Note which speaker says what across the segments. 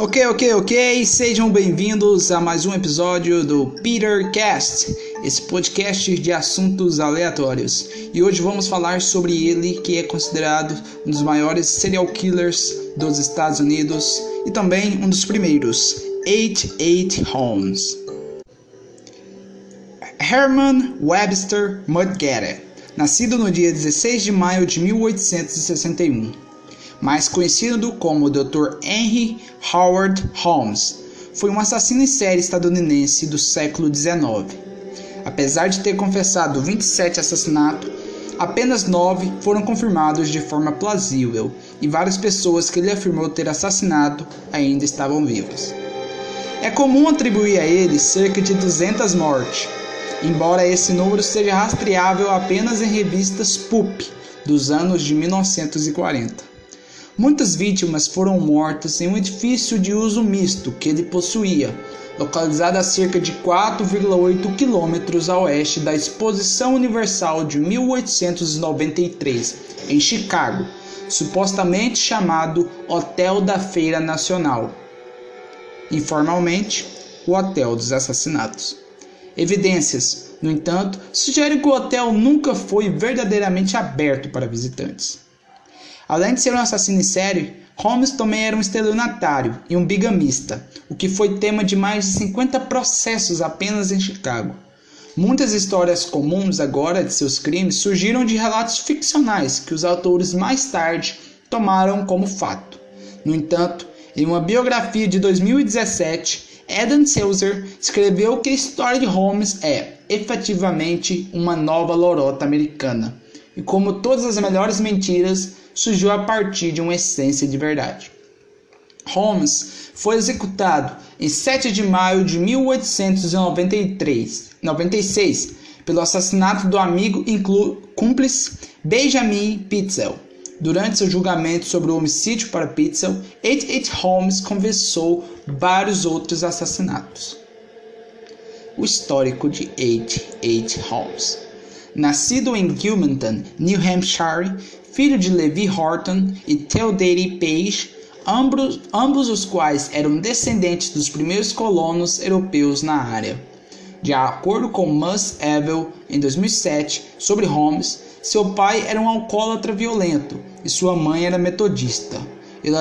Speaker 1: Ok, ok, ok. Sejam bem-vindos a mais um episódio do Peter Cast, esse podcast de assuntos aleatórios. E hoje vamos falar sobre ele, que é considerado um dos maiores serial killers dos Estados Unidos e também um dos primeiros, H.H. Holmes. Herman Webster Mudgett, nascido no dia 16 de maio de 1861 mais conhecido como Dr. Henry Howard Holmes, foi um assassino em série estadunidense do século XIX. Apesar de ter confessado 27 assassinatos, apenas 9 foram confirmados de forma plausível e várias pessoas que ele afirmou ter assassinado ainda estavam vivas. É comum atribuir a ele cerca de 200 mortes, embora esse número seja rastreável apenas em revistas pulp dos anos de 1940. Muitas vítimas foram mortas em um edifício de uso misto que ele possuía, localizado a cerca de 4,8 quilômetros a oeste da Exposição Universal de 1893, em Chicago, supostamente chamado Hotel da Feira Nacional. Informalmente, o Hotel dos Assassinatos. Evidências, no entanto, sugerem que o hotel nunca foi verdadeiramente aberto para visitantes. Além de ser um assassino em série, Holmes também era um estelionatário e um bigamista, o que foi tema de mais de 50 processos apenas em Chicago. Muitas histórias comuns agora de seus crimes surgiram de relatos ficcionais que os autores mais tarde tomaram como fato. No entanto, em uma biografia de 2017, Adam Seltzer escreveu que a história de Holmes é efetivamente uma nova lorota americana. E como todas as melhores mentiras, surgiu a partir de uma essência de verdade. Holmes foi executado em 7 de maio de 1893, 96, pelo assassinato do amigo e cúmplice Benjamin Pitzel. Durante seu julgamento sobre o homicídio para Pitzel, H.H. Holmes confessou vários outros assassinatos. O histórico de H.H. Holmes. Nascido em Gilmanton, New Hampshire, filho de Levi Horton e Theodore Page, ambos, ambos os quais eram descendentes dos primeiros colonos europeus na área. De acordo com Mus Evel, em 2007, sobre Holmes, seu pai era um alcoólatra violento e sua mãe era metodista. Ele,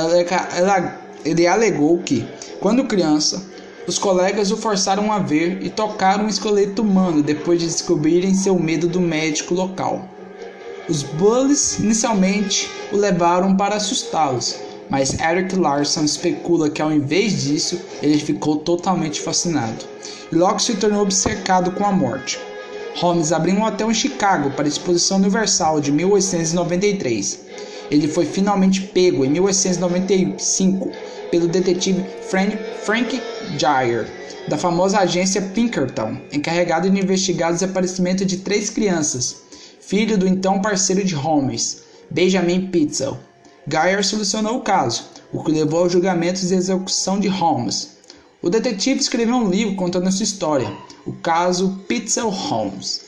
Speaker 1: ele alegou que, quando criança, os colegas o forçaram a ver e tocar um esqueleto humano depois de descobrirem seu medo do médico local. Os Bullies inicialmente o levaram para assustá-los, mas Eric Larson especula que ao invés disso, ele ficou totalmente fascinado e logo se tornou obcecado com a morte. Holmes abriu um hotel em Chicago para a Exposição Universal de 1893. Ele foi finalmente pego em 1895 pelo detetive Frank, Gyer, da famosa agência Pinkerton, encarregado de investigar o desaparecimento de três crianças filho do então parceiro de Holmes, Benjamin Pitzel. Geyer solucionou o caso, o que levou ao julgamento e execução de Holmes. O detetive escreveu um livro contando sua história, o caso Pitzel Holmes.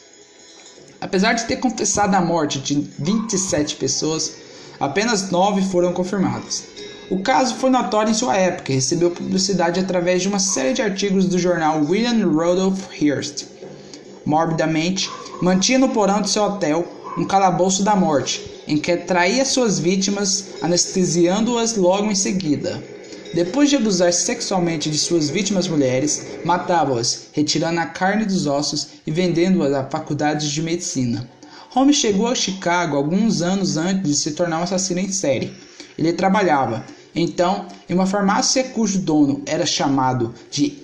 Speaker 1: Apesar de ter confessado a morte de 27 pessoas, apenas 9 foram confirmadas. O caso foi notório em sua época e recebeu publicidade através de uma série de artigos do jornal William Rudolph Hearst. Morbidamente, mantinha no porão de seu hotel um calabouço da morte, em que traía suas vítimas, anestesiando-as logo em seguida. Depois de abusar sexualmente de suas vítimas mulheres, matava-as, retirando a carne dos ossos e vendendo-as a faculdades de medicina. Holmes chegou a Chicago alguns anos antes de se tornar um assassino em série. Ele trabalhava, então, em uma farmácia cujo dono era chamado de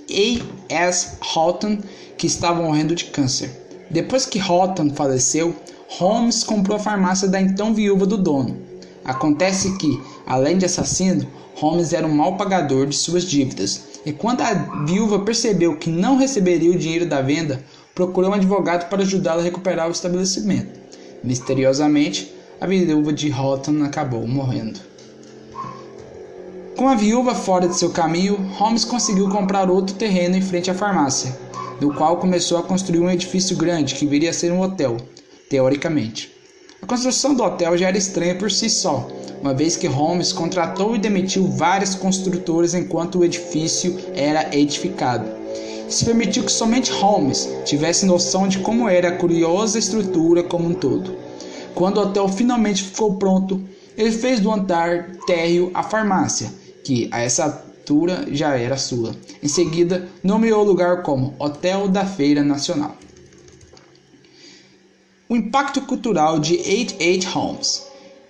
Speaker 1: A. S. Houghton, que estava morrendo de câncer. Depois que Houghton faleceu, Holmes comprou a farmácia da então viúva do dono. Acontece que, além de assassino, Holmes era um mau pagador de suas dívidas, e quando a viúva percebeu que não receberia o dinheiro da venda, procurou um advogado para ajudá-la a recuperar o estabelecimento. Misteriosamente, a viúva de Houghton acabou morrendo. Com a viúva fora de seu caminho, Holmes conseguiu comprar outro terreno em frente à farmácia, no qual começou a construir um edifício grande que viria a ser um hotel, teoricamente. A construção do hotel já era estranha por si só, uma vez que Holmes contratou e demitiu várias construtoras enquanto o edifício era edificado. Isso permitiu que somente Holmes tivesse noção de como era a curiosa estrutura como um todo. Quando o hotel finalmente ficou pronto, ele fez do andar térreo a farmácia, que a essa altura já era sua. Em seguida, nomeou o lugar como Hotel da Feira Nacional. O impacto cultural de H.H. Holmes.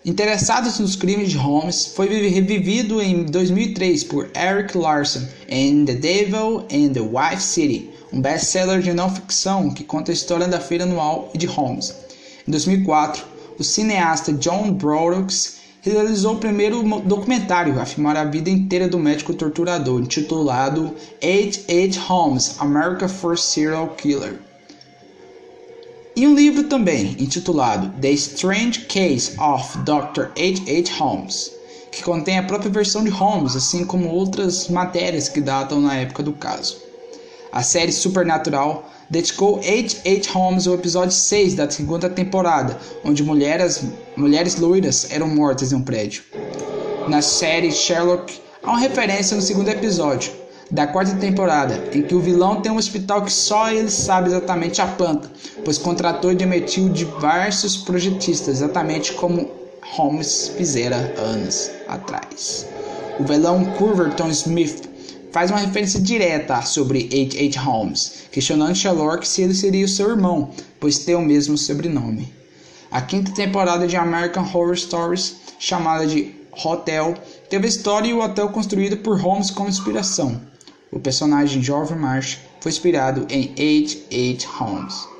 Speaker 1: Interessados nos crimes de Holmes, foi revivido em 2003 por Eric Larson em The Devil and the Wife City, um best-seller de não ficção que conta a história da feira anual de Holmes. Em 2004, o cineasta John Brooks realizou o primeiro documentário a filmar a vida inteira do médico torturador, intitulado H.H. Holmes, America's First Serial Killer. E um livro também, intitulado The Strange Case of Dr. H. H. Holmes, que contém a própria versão de Holmes, assim como outras matérias que datam na época do caso. A série Supernatural dedicou H. H. Holmes ao episódio 6 da segunda temporada, onde mulheres, mulheres loiras eram mortas em um prédio. Na série Sherlock, há uma referência no segundo episódio, da quarta temporada, em que o vilão tem um hospital que só ele sabe exatamente a planta, pois contratou e demitiu diversos projetistas, exatamente como Holmes fizera anos atrás. O vilão Culverton Smith faz uma referência direta sobre H.H. Holmes, questionando Sherlock se ele seria o seu irmão, pois tem o mesmo sobrenome. A quinta temporada de American Horror Stories, chamada de Hotel, teve a história e o hotel construído por Holmes como inspiração. O personagem George Marsh foi inspirado em H. H. Holmes.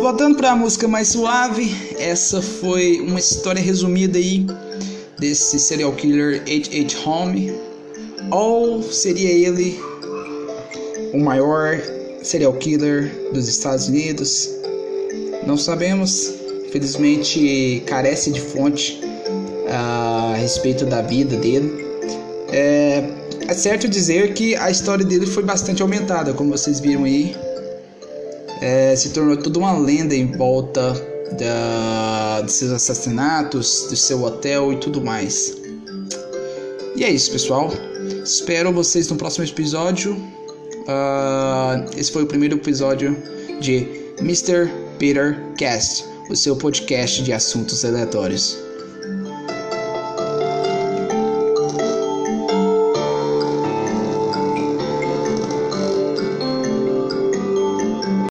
Speaker 1: Voltando para a música mais suave, essa foi uma história resumida aí desse serial killer H. H. Holmes. Ou seria ele o maior serial killer dos Estados Unidos? Não sabemos. Infelizmente carece de fonte a respeito da vida dele. É, é certo dizer que a história dele foi bastante aumentada, como vocês viram aí. É, se tornou toda uma lenda em volta da, de seus assassinatos, do seu hotel e tudo mais. E é isso, pessoal. Espero vocês no próximo episódio. Uh, esse foi o primeiro episódio de Mr. Peter Cast o seu podcast de assuntos aleatórios.